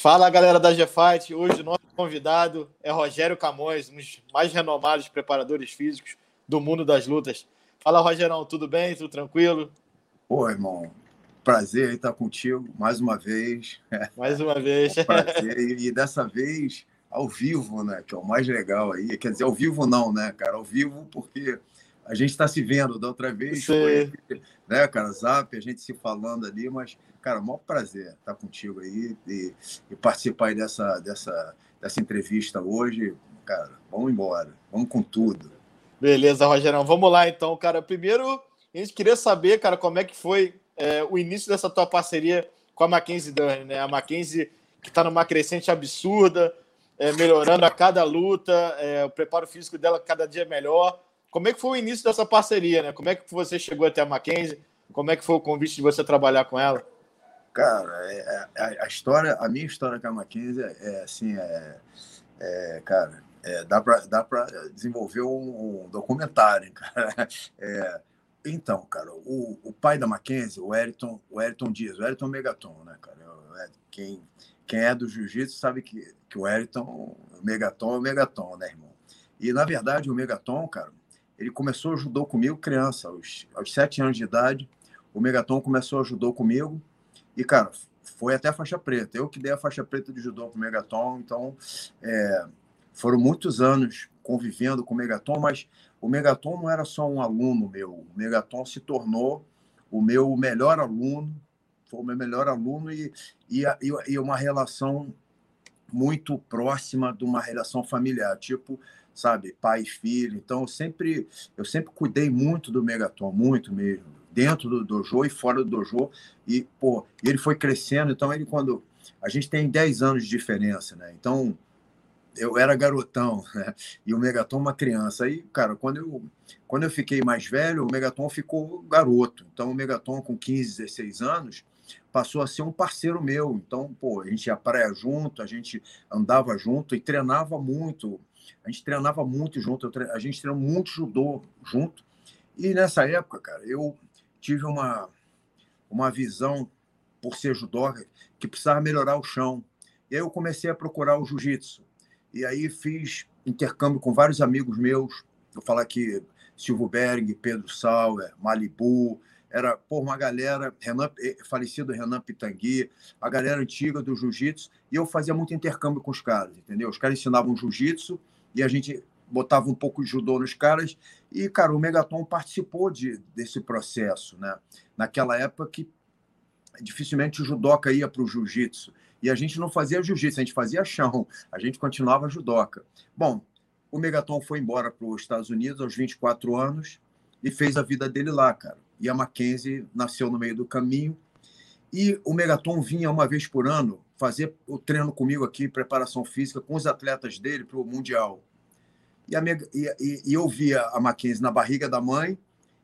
Fala galera da G-Fight, hoje o nosso convidado é Rogério Camões, um dos mais renomados preparadores físicos do mundo das lutas. Fala Rogerão, tudo bem? Tudo tranquilo? Pô, irmão, prazer estar contigo mais uma vez. Mais uma vez. É um prazer, e dessa vez ao vivo, né? Que é o mais legal aí. Quer dizer, ao vivo não, né, cara? Ao vivo porque a gente está se vendo. Da outra vez foi, né, cara, Zap, a gente se falando ali, mas, cara, maior prazer estar contigo aí e, e participar dessa, dessa, dessa entrevista hoje. Cara, vamos embora, vamos com tudo. Beleza, Rogerão. Vamos lá então, cara. Primeiro, a gente queria saber, cara, como é que foi é, o início dessa tua parceria com a Mackenzie Dern, né? A Mackenzie que está numa crescente absurda, é, melhorando a cada luta, é, o preparo físico dela cada dia melhor. Como é que foi o início dessa parceria, né? Como é que você chegou até a Mackenzie? Como é que foi o convite de você trabalhar com ela? Cara, é, é, a, a história, a minha história com a Mackenzie é assim, é, é cara, é, dá para dá para desenvolver um, um, documentário, cara. É, então, cara, o, o pai da Mackenzie, o Eriton, o Eriton Dias, o Eriton Megaton, né, cara? Quem, quem é do jiu-jitsu sabe que, que o Eriton, o Megaton é o Megaton, né, irmão? E, na verdade, o Megaton, cara, ele começou a judô comigo criança, aos, aos sete anos de idade. O Megaton começou a judô comigo e, cara, foi até a faixa preta. Eu que dei a faixa preta de judô com o Megaton, então é, foram muitos anos convivendo com o Megaton, mas o Megaton não era só um aluno meu. O Megaton se tornou o meu melhor aluno, foi o meu melhor aluno e, e, e uma relação muito próxima de uma relação familiar. Tipo, sabe, pai e filho. Então, eu sempre, eu sempre cuidei muito do Megaton, muito mesmo, dentro do dojo e fora do dojo. E, pô, ele foi crescendo. Então, ele, quando. A gente tem 10 anos de diferença, né? Então, eu era garotão, né? E o Megaton uma criança. Aí, cara, quando eu, quando eu fiquei mais velho, o Megaton ficou garoto. Então, o Megaton, com 15, 16 anos, passou a ser um parceiro meu. Então, pô, a gente ia praia junto, a gente andava junto e treinava muito. A gente treinava muito junto, tre... a gente treinou muito judô junto. E nessa época, cara, eu tive uma, uma visão, por ser judoca, que precisava melhorar o chão. E aí eu comecei a procurar o jiu-jitsu. E aí fiz intercâmbio com vários amigos meus. Vou falar aqui, Silvio Berg, Pedro Sauer, Malibu, era por uma galera, Renan, eh, falecido Renan Pitangui, a galera antiga do jiu-jitsu, e eu fazia muito intercâmbio com os caras, entendeu? Os caras ensinavam jiu-jitsu e a gente botava um pouco de judô nos caras, e, cara, o Megaton participou de, desse processo, né? Naquela época que dificilmente o judoca ia para o jiu-jitsu, e a gente não fazia jiu-jitsu, a gente fazia chão, a gente continuava judoca. Bom, o Megaton foi embora para os Estados Unidos aos 24 anos e fez a vida dele lá, cara e a Mackenzie nasceu no meio do caminho. E o Megaton vinha uma vez por ano fazer o treino comigo aqui, preparação física, com os atletas dele para o Mundial. E, a, e, e, e, eu via a Mackenzie na barriga da mãe,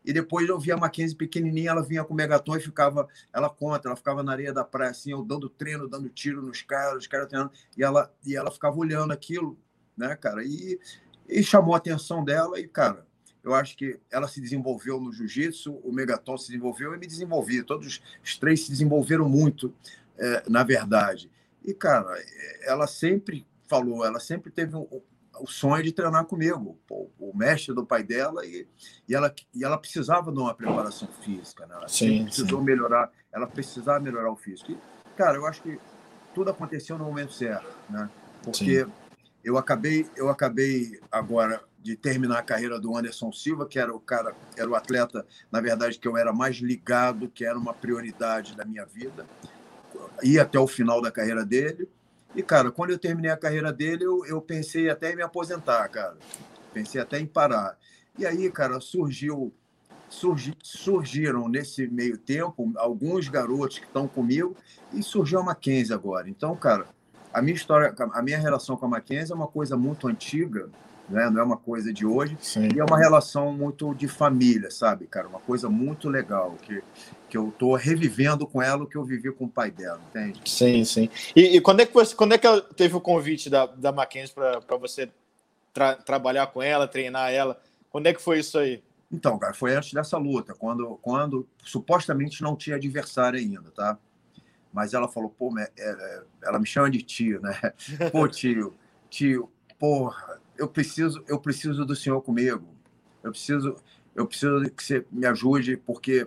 e depois eu via a Mackenzie pequenininha, ela vinha com o Megaton e ficava, ela conta, ela ficava na areia da praia, assim, eu dando treino, dando tiro nos caras, os caras treinando, e ela, e ela ficava olhando aquilo, né, cara, e, e chamou a atenção dela, e, cara, eu acho que ela se desenvolveu no jiu-jitsu, o Megaton se desenvolveu e me desenvolvi. Todos os três se desenvolveram muito, é, na verdade. E, cara, ela sempre falou, ela sempre teve um, o sonho de treinar comigo, o, o mestre do pai dela, e, e, ela, e ela precisava de uma preparação física, né? Ela sim, precisou sim. melhorar, ela precisava melhorar o físico. E, cara, eu acho que tudo aconteceu no momento certo, né? Porque sim. eu acabei, eu acabei agora de terminar a carreira do Anderson Silva, que era o cara, era o atleta, na verdade, que eu era mais ligado, que era uma prioridade da minha vida, ir até o final da carreira dele. E, cara, quando eu terminei a carreira dele, eu, eu pensei até em me aposentar, cara. Pensei até em parar. E aí, cara, surgiu surgi, surgiram nesse meio tempo alguns garotos que estão comigo e surgiu a Mackenzie agora. Então, cara, a minha história, a minha relação com a Mackenzie é uma coisa muito antiga, né? não é uma coisa de hoje. Sim. E é uma relação muito de família, sabe, cara? Uma coisa muito legal, que, que eu tô revivendo com ela o que eu vivi com o pai dela, entende? Sim, sim. E, e quando, é que você, quando é que ela teve o convite da, da Mackenzie para você tra trabalhar com ela, treinar ela? Quando é que foi isso aí? Então, cara, foi antes dessa luta, quando, quando supostamente não tinha adversário ainda, tá? Mas ela falou, pô, é, é, ela me chama de tio, né? Pô, tio, tio, porra, eu preciso, eu preciso do senhor comigo. Eu preciso, eu preciso que você me ajude, porque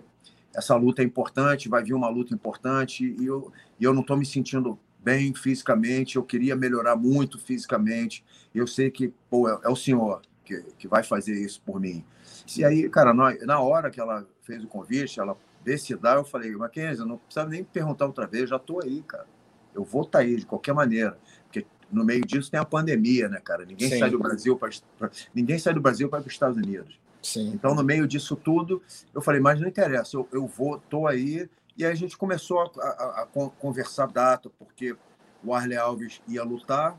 essa luta é importante, vai vir uma luta importante, e eu, e eu não estou me sentindo bem fisicamente, eu queria melhorar muito fisicamente. Eu sei que pô, é, é o senhor que, que vai fazer isso por mim. E aí, cara, na, na hora que ela fez o convite, ela decidiu, eu falei, Mackenzie, não precisa nem perguntar outra vez, já estou aí, cara. Eu vou estar tá aí de qualquer maneira. No meio disso tem a pandemia, né, cara? Ninguém Sim. sai do Brasil para ninguém sai do Brasil para os Estados Unidos. Sim. Então, no meio disso tudo, eu falei, mas não interessa, eu, eu vou, estou aí. E aí a gente começou a, a, a conversar data, porque o Arley Alves ia lutar.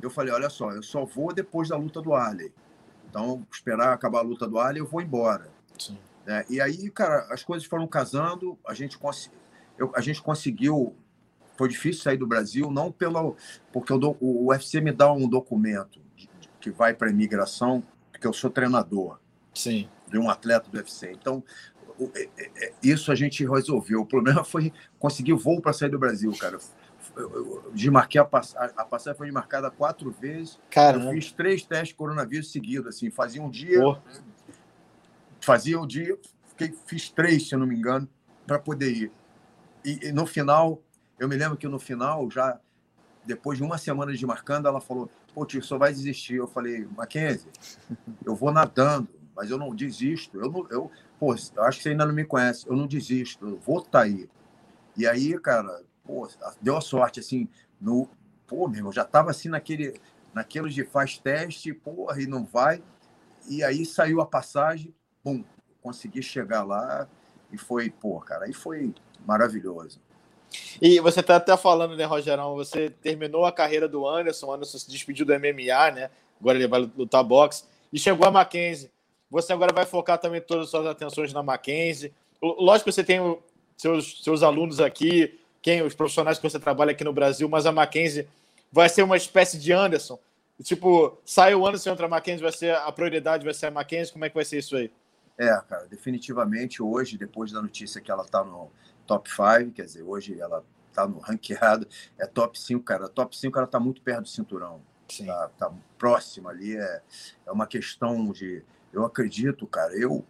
Eu falei, olha só, eu só vou depois da luta do Arley. Então, esperar acabar a luta do Arley, eu vou embora. Sim. É, e aí, cara, as coisas foram casando, a gente, cons... eu, a gente conseguiu. Foi difícil sair do Brasil, não pelo. Porque o, o UFC me dá um documento de, de, que vai para a imigração, porque eu sou treinador Sim. de um atleta do UFC. Então, é, é, é, isso a gente resolveu. O problema foi conseguir voo para sair do Brasil, cara eu desmarquei a, pass a passagem foi marcada quatro vezes. Caramba. Eu fiz três testes de coronavírus seguidos, assim, fazia um dia, fazia um dia, fiquei, fiz três, se eu não me engano, para poder ir. E, e, no final, eu me lembro que no final, já depois de uma semana desmarcando, ela falou: Pô, tio, só vai desistir. Eu falei: Mackenzie, eu vou nadando, mas eu não desisto. Eu, não, eu, pô, acho que você ainda não me conhece. Eu não desisto, eu vou estar tá aí. E aí, cara, pô, deu a sorte, assim, no, pô, meu irmão, já estava assim naquele, naquele de faz teste, porra, e não vai. E aí saiu a passagem, pum, consegui chegar lá e foi, pô, cara, aí foi maravilhoso. E você está até falando, né, Rogerão? Você terminou a carreira do Anderson, o Anderson se despediu do MMA, né? Agora ele vai lutar boxe. E chegou a Mackenzie. Você agora vai focar também todas as suas atenções na Mackenzie. Lógico que você tem seus, seus alunos aqui, quem os profissionais que você trabalha aqui no Brasil, mas a Mackenzie vai ser uma espécie de Anderson. Tipo, sai o Anderson entra a Mackenzie, vai ser a prioridade, vai ser a Mackenzie. Como é que vai ser isso aí? É, cara, definitivamente hoje, depois da notícia que ela tá no top 5, quer dizer, hoje ela tá no ranqueado, é top 5, cara. Top 5 ela tá muito perto do cinturão. Sim. Tá, tá próxima ali, é, é uma questão de. Eu acredito, cara, eu,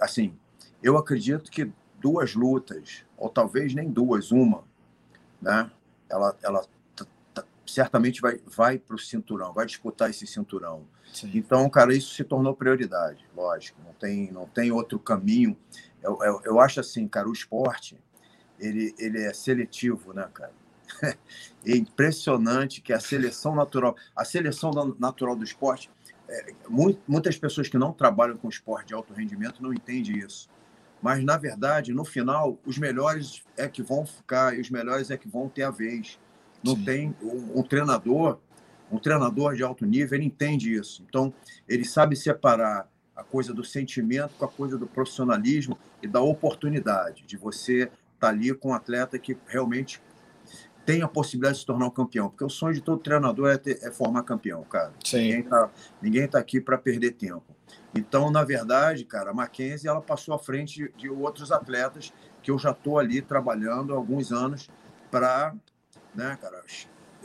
assim, eu acredito que duas lutas, ou talvez nem duas, uma, né? Ela, ela certamente vai, vai para o cinturão, vai disputar esse cinturão. Sim. Então, cara, isso se tornou prioridade, lógico. Não tem, não tem outro caminho. Eu, eu, eu acho assim, cara, o esporte ele, ele é seletivo, né, cara? É impressionante que a seleção natural, a seleção natural do esporte, é, muitas pessoas que não trabalham com esporte de alto rendimento não entendem isso mas na verdade, no final, os melhores é que vão ficar e os melhores é que vão ter a vez. Não Sim. tem um, um, treinador, um treinador de alto nível, ele entende isso. Então, ele sabe separar a coisa do sentimento com a coisa do profissionalismo e da oportunidade de você estar tá ali com um atleta que realmente tem a possibilidade de se tornar um campeão. Porque o sonho de todo treinador é, ter, é formar campeão, cara. Sim. Ninguém está ninguém tá aqui para perder tempo. Então, na verdade, cara, a Mackenzie ela passou à frente de outros atletas que eu já estou ali trabalhando há alguns anos para, né, cara,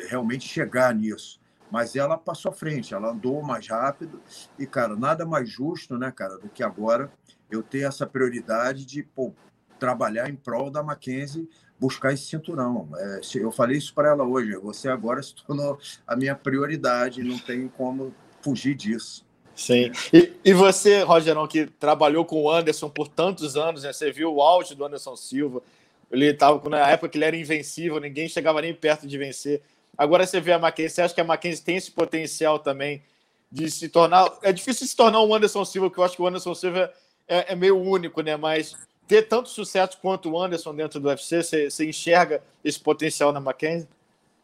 realmente chegar nisso. Mas ela passou à frente, ela andou mais rápido e, cara, nada mais justo, né, cara, do que agora eu ter essa prioridade de pô, trabalhar em prol da Mackenzie buscar esse cinturão. É, eu falei isso para ela hoje. Você agora se tornou a minha prioridade, não tem como fugir disso. Sim. E, e você, Rogerão, que trabalhou com o Anderson por tantos anos, né? você viu o auge do Anderson Silva. Ele estava na época que ele era invencível, ninguém chegava nem perto de vencer. Agora você vê a Mackenzie, você acha que a Mackenzie tem esse potencial também de se tornar. É difícil se tornar um Anderson Silva, que eu acho que o Anderson Silva é, é meio único, né? Mas ter tanto sucesso quanto o Anderson dentro do UFC, você, você enxerga esse potencial na Mackenzie?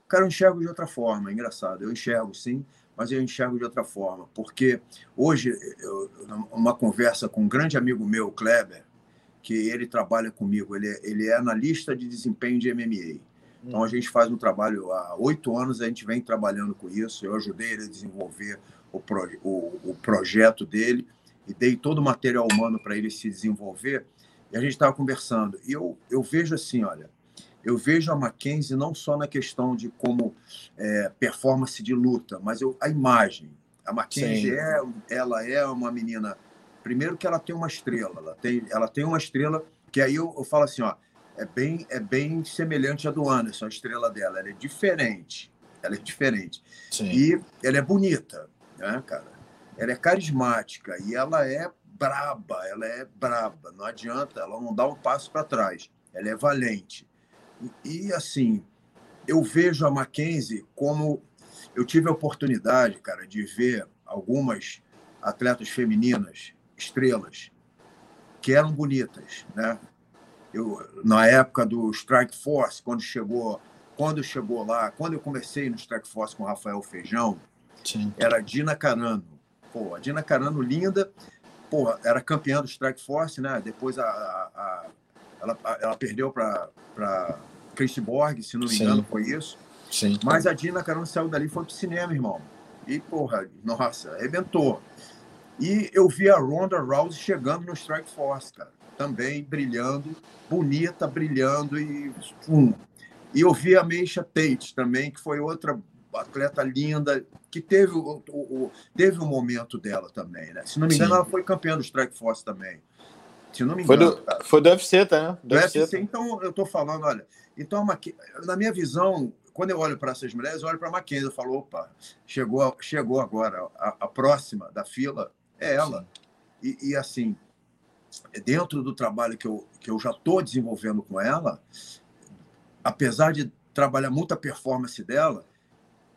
Cara, eu enxergo de outra forma, é engraçado. Eu enxergo sim mas eu enxergo de outra forma. Porque hoje, eu, uma conversa com um grande amigo meu, Kleber, que ele trabalha comigo, ele é, ele é analista de desempenho de MMA. Então a hum. gente faz um trabalho há oito anos, a gente vem trabalhando com isso. Eu ajudei ele a desenvolver o, pro, o, o projeto dele e dei todo o material humano para ele se desenvolver. E a gente estava conversando. E eu, eu vejo assim, olha, eu vejo a Mackenzie não só na questão de como é, performance de luta, mas eu, a imagem. A Mackenzie é, ela é uma menina. Primeiro que ela tem uma estrela, ela tem, ela tem uma estrela que aí eu, eu falo assim, ó, é bem, é bem semelhante à do Anderson, a estrela dela. Ela é diferente. Ela é diferente. Sim. E ela é bonita, né, cara? Ela é carismática e ela é braba, ela é braba. Não adianta, ela não dá um passo para trás. Ela é valente. E, assim, eu vejo a Mackenzie como. Eu tive a oportunidade, cara, de ver algumas atletas femininas, estrelas, que eram bonitas, né? Eu, na época do Strike Force, quando chegou, quando chegou lá, quando eu comecei no Strike Force com o Rafael Feijão, Sim. era Dina Carano. Pô, a Dina Carano linda, pô, era campeã do Strike Force, né? Depois a, a, a ela, ela perdeu para Chris Borg, se não me engano, Sim. foi isso. Sim. Mas a Dina Carano saiu dali e foi pro cinema, irmão. E, porra, nossa, arrebentou. E eu vi a Ronda Rousey chegando no Strike Force, cara. Também brilhando, bonita, brilhando e. Hum. E eu vi a Meisha Tate também, que foi outra atleta linda, que teve o, o, o, teve o momento dela também, né? Se não me engano, Sim. ela foi campeã do Strike Force também. Se não me engano. Foi do, foi do UFC, tá, né? Do, do UFC, UFC, então eu tô falando, olha. Então, na minha visão, quando eu olho para essas mulheres, eu olho para a Mackenzie e falo, opa, chegou, chegou agora, a, a próxima da fila é ela. E, e, assim, dentro do trabalho que eu, que eu já estou desenvolvendo com ela, apesar de trabalhar muito a performance dela,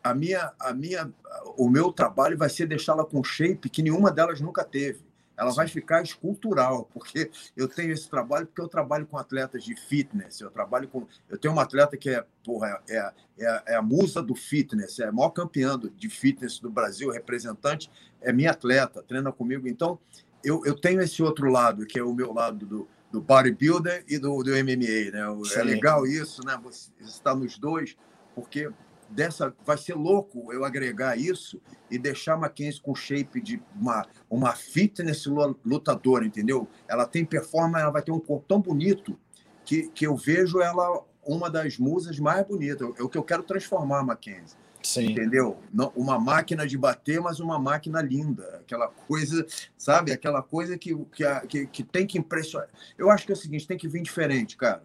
a minha, a minha, o meu trabalho vai ser deixá-la com shape que nenhuma delas nunca teve. Ela vai ficar escultural, porque eu tenho esse trabalho, porque eu trabalho com atletas de fitness, eu trabalho com. Eu tenho uma atleta que é, porra, é, é, é a musa do fitness, é a maior campeã de fitness do Brasil, representante, é minha atleta, treina comigo. Então, eu, eu tenho esse outro lado, que é o meu lado do, do bodybuilder e do, do MMA, né? É Sim. É legal isso, né? Você está nos dois, porque dessa vai ser louco eu agregar isso e deixar a Mackenzie com shape de uma, uma fitness lutadora, entendeu? Ela tem performance, ela vai ter um corpo tão bonito que, que eu vejo ela uma das musas mais bonitas. É o que eu quero transformar a Mackenzie. Sim. Entendeu? Não, uma máquina de bater, mas uma máquina linda. Aquela coisa, sabe? Aquela coisa que, que, que, que tem que impressionar. Eu acho que é o seguinte: tem que vir diferente, cara.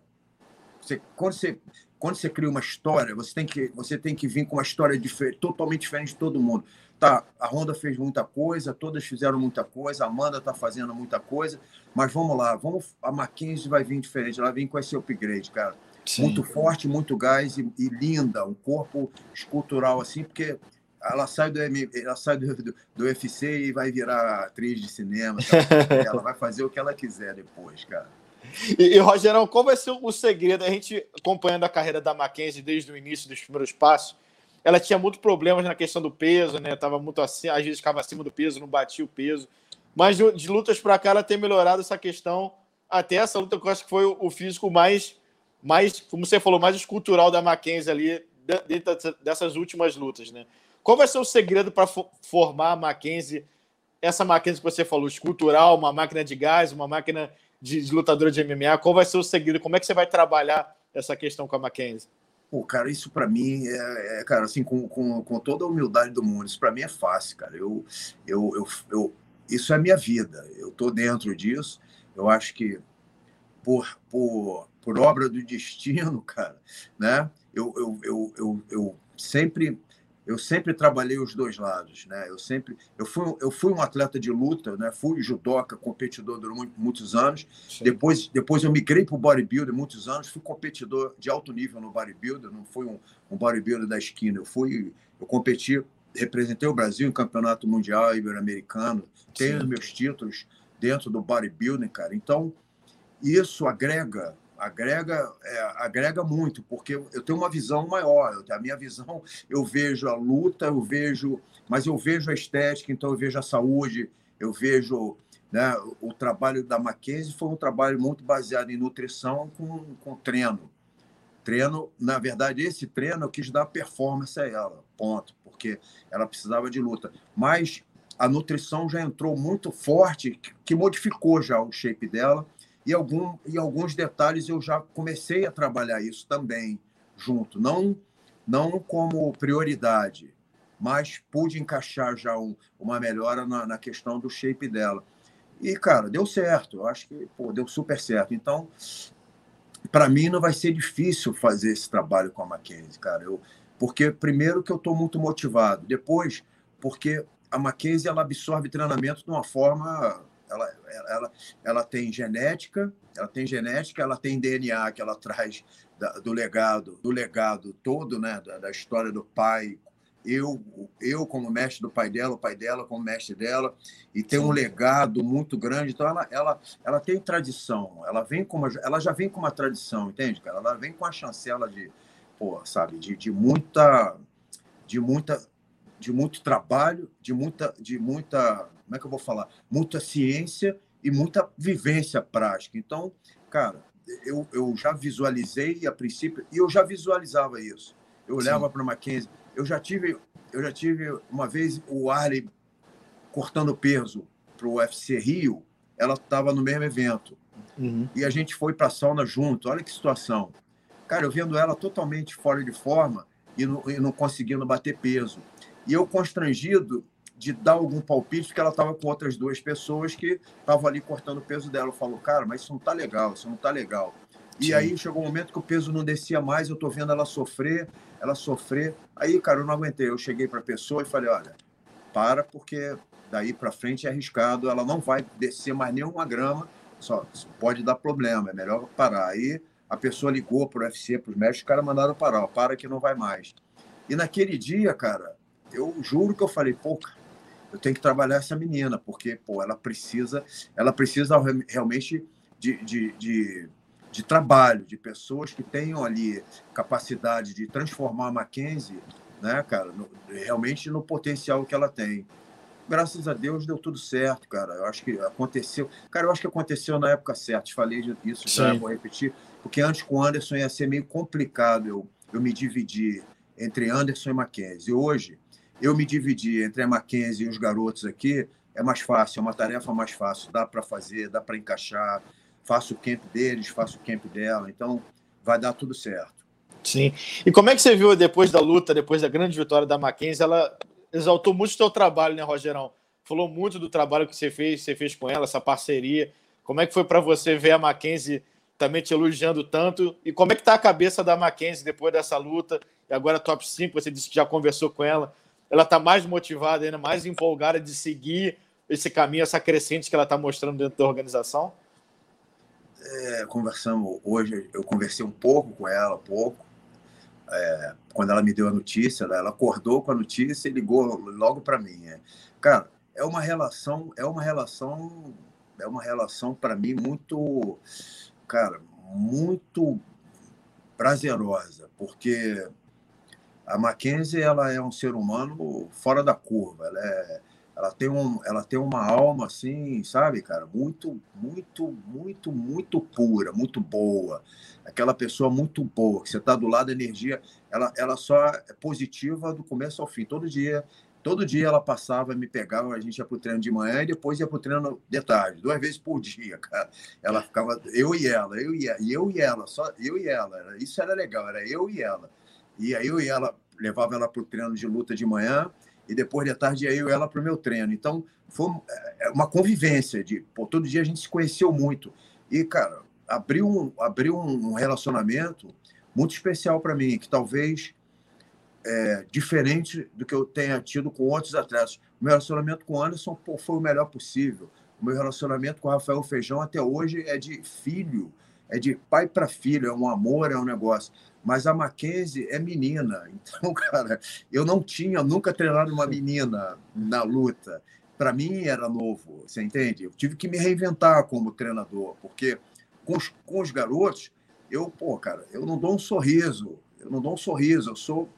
Você, quando você quando você cria uma história, você tem que, você tem que vir com uma história diferente, totalmente diferente de todo mundo. Tá, a Honda fez muita coisa, todas fizeram muita coisa, a Amanda está fazendo muita coisa, mas vamos lá, vamos, a Mackenzie vai vir diferente, ela vem com esse upgrade, cara. Sim. Muito forte, muito gás e, e, linda, um corpo escultural assim, porque ela sai do, ela sai do, do, do UFC e vai virar atriz de cinema. Tá? ela vai fazer o que ela quiser depois, cara. E, e Rogerão, qual vai ser o segredo? A gente acompanhando a carreira da Mackenzie desde o início dos primeiros passos, ela tinha muitos problemas na questão do peso, né? Tava muito assim, às vezes ficava acima do peso, não batia o peso. Mas de, de lutas para cá ela tem melhorado essa questão. Até essa luta eu acho que foi o físico mais, mais, como você falou, mais escultural da Mackenzie ali dentro dessas últimas lutas, né? Qual vai ser o segredo para formar a Mackenzie, essa Mackenzie que você falou, escultural, uma máquina de gás, uma máquina de, de lutadora de MMA? Qual vai ser o segredo? Como é que você vai trabalhar essa questão com a Mackenzie? Pô, cara, isso para mim é, é, cara, assim, com, com, com toda a humildade do mundo, isso para mim é fácil, cara. Eu, eu, eu, eu, isso é minha vida, eu tô dentro disso. Eu acho que por, por, por obra do destino, cara, né? Eu, eu, eu, eu, eu sempre eu sempre trabalhei os dois lados, né? Eu sempre, eu fui, eu fui um atleta de luta, né? Fui judoca, competidor durante muitos anos. Depois, depois eu migrei para o bodybuilder muitos anos. Fui competidor de alto nível no bodybuilder. Não fui um, um bodybuilder da esquina. Eu fui, eu competi, representei o Brasil em campeonato mundial ibero-americano. Tenho meus títulos dentro do bodybuilding, cara. Então isso agrega agrega, é, agrega muito, porque eu tenho uma visão maior. A minha visão, eu vejo a luta, eu vejo, mas eu vejo a estética, então eu vejo a saúde, eu vejo né, o trabalho da Mackenzie foi um trabalho muito baseado em nutrição com, com treino. Treino, na verdade, esse treino eu quis dar performance a ela, ponto, porque ela precisava de luta. Mas a nutrição já entrou muito forte, que modificou já o shape dela. E, algum, e alguns detalhes eu já comecei a trabalhar isso também junto. Não, não como prioridade, mas pude encaixar já um, uma melhora na, na, questão do shape dela. E, cara, deu certo. Eu acho que pô, deu super certo. Então, para mim, não vai ser difícil fazer esse trabalho com a Mackenzie, cara. Eu, porque, primeiro, que eu estou muito motivado. Depois, porque a Mackenzie ela absorve treinamento de uma forma ela, ela, ela tem genética, ela tem genética, ela tem DNA que ela traz da, do legado, do legado todo, né, da, da, história do pai. Eu, eu como mestre do pai dela, o pai dela como mestre dela, e tem um legado muito grande. Então ela, ela, ela tem tradição. Ela vem com uma, ela já vem com uma tradição, entende, cara? Ela vem com a chancela de, pô, sabe, de, de muita, de muita de muito trabalho, de muita, de muita, como é que eu vou falar? Muita ciência e muita vivência prática. Então, cara, eu, eu já visualizei a princípio e eu já visualizava isso. Eu olhava para a Mackenzie, eu já tive, eu já tive uma vez o Arley cortando peso para o UFC Rio, ela estava no mesmo evento. Uhum. E a gente foi para a sauna junto. Olha que situação. Cara, eu vendo ela totalmente fora de forma e não, e não conseguindo bater peso. E eu constrangido de dar algum palpite, porque ela estava com outras duas pessoas que estavam ali cortando o peso dela. Eu falo, cara, mas isso não tá legal, isso não tá legal. E Sim. aí chegou um momento que o peso não descia mais, eu tô vendo ela sofrer, ela sofrer. Aí, cara, eu não aguentei. Eu cheguei para a pessoa e falei, olha, para, porque daí para frente é arriscado, ela não vai descer mais nenhuma grama, só pode dar problema, é melhor parar. Aí a pessoa ligou para o UFC, para os médicos, os caras mandaram parar, ó, para que não vai mais. E naquele dia, cara, eu juro que eu falei, pô, eu tenho que trabalhar essa menina, porque, pô, ela precisa, ela precisa realmente de, de, de, de trabalho, de pessoas que tenham ali capacidade de transformar a Mackenzie, né, cara, no, realmente no potencial que ela tem. Graças a Deus deu tudo certo, cara. Eu acho que aconteceu. Cara, eu acho que aconteceu na época certa. Falei disso já, vou repetir. Porque antes com o Anderson ia ser meio complicado eu, eu me dividir entre Anderson e Mackenzie. Hoje, eu me dividir entre a Mackenzie e os garotos aqui é mais fácil, é uma tarefa mais fácil, dá para fazer, dá para encaixar. Faço o camp deles, faço o camp dela, então vai dar tudo certo. Sim. E como é que você viu depois da luta, depois da grande vitória da Mackenzie, ela exaltou muito o seu trabalho, né, Rogerão? Falou muito do trabalho que você fez, você fez com ela, essa parceria. Como é que foi para você ver a Mackenzie também te elogiando tanto? E como é que tá a cabeça da Mackenzie depois dessa luta? E agora top 5, você disse que já conversou com ela ela está mais motivada, ainda mais empolgada de seguir esse caminho, essa crescente que ela está mostrando dentro da organização? É, conversamos hoje, eu conversei um pouco com ela, pouco. É, quando ela me deu a notícia, ela acordou com a notícia e ligou logo para mim. É. Cara, é uma relação, é uma relação, é uma relação para mim muito, cara, muito prazerosa, porque a Mackenzie ela é um ser humano fora da curva. Ela, é, ela, tem, um, ela tem uma alma assim, sabe, cara, muito, muito, muito, muito pura, muito boa. Aquela pessoa muito boa, que você está do lado da energia, ela, ela só é positiva do começo ao fim. Todo dia, todo dia ela passava, me pegava, a gente ia para o treino de manhã e depois ia para o treino de tarde, duas vezes por dia, cara. Ela ficava, eu e ela, eu e eu e ela, só eu e ela. Isso era legal, era eu e ela. E aí eu e ela levava ela para o treino de luta de manhã e depois de tarde ia eu e ela para o meu treino. Então foi é, uma convivência de pô, todo dia a gente se conheceu muito e cara abriu um, abriu um relacionamento muito especial para mim que talvez é, diferente do que eu tenha tido com outros atletas. O meu relacionamento com o Anderson pô, foi o melhor possível. O meu relacionamento com o Rafael Feijão até hoje é de filho, é de pai para filho, é um amor, é um negócio mas a Mackenzie é menina. Então, cara, eu não tinha nunca treinado uma menina na luta. Para mim era novo, você entende? Eu tive que me reinventar como treinador, porque com os, com os garotos, eu, pô, cara, eu não dou um sorriso, eu não dou um sorriso, eu sou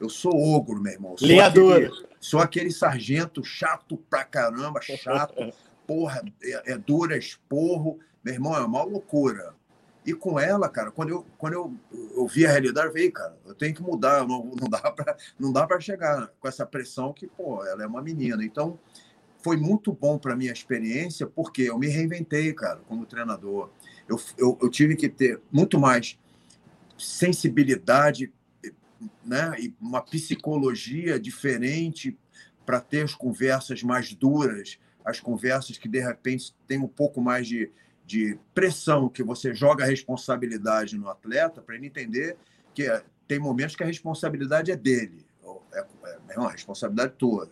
eu sou ogro, meu irmão. Sou aquele, sou aquele sargento chato pra caramba, chato, porra, é, é dura, esporro. Meu irmão, é uma loucura. E com ela, cara, quando eu, quando eu, eu vi a realidade, falei, cara, eu tenho que mudar, não, não dá para não dá para chegar com essa pressão que, pô, ela é uma menina. Então, foi muito bom para minha experiência, porque eu me reinventei, cara, como treinador. Eu, eu, eu tive que ter muito mais sensibilidade né, e uma psicologia diferente para ter as conversas mais duras, as conversas que de repente tem um pouco mais de, de pressão, que você joga a responsabilidade no atleta para ele entender que é, tem momentos que a responsabilidade é dele, é, é, é uma responsabilidade toda.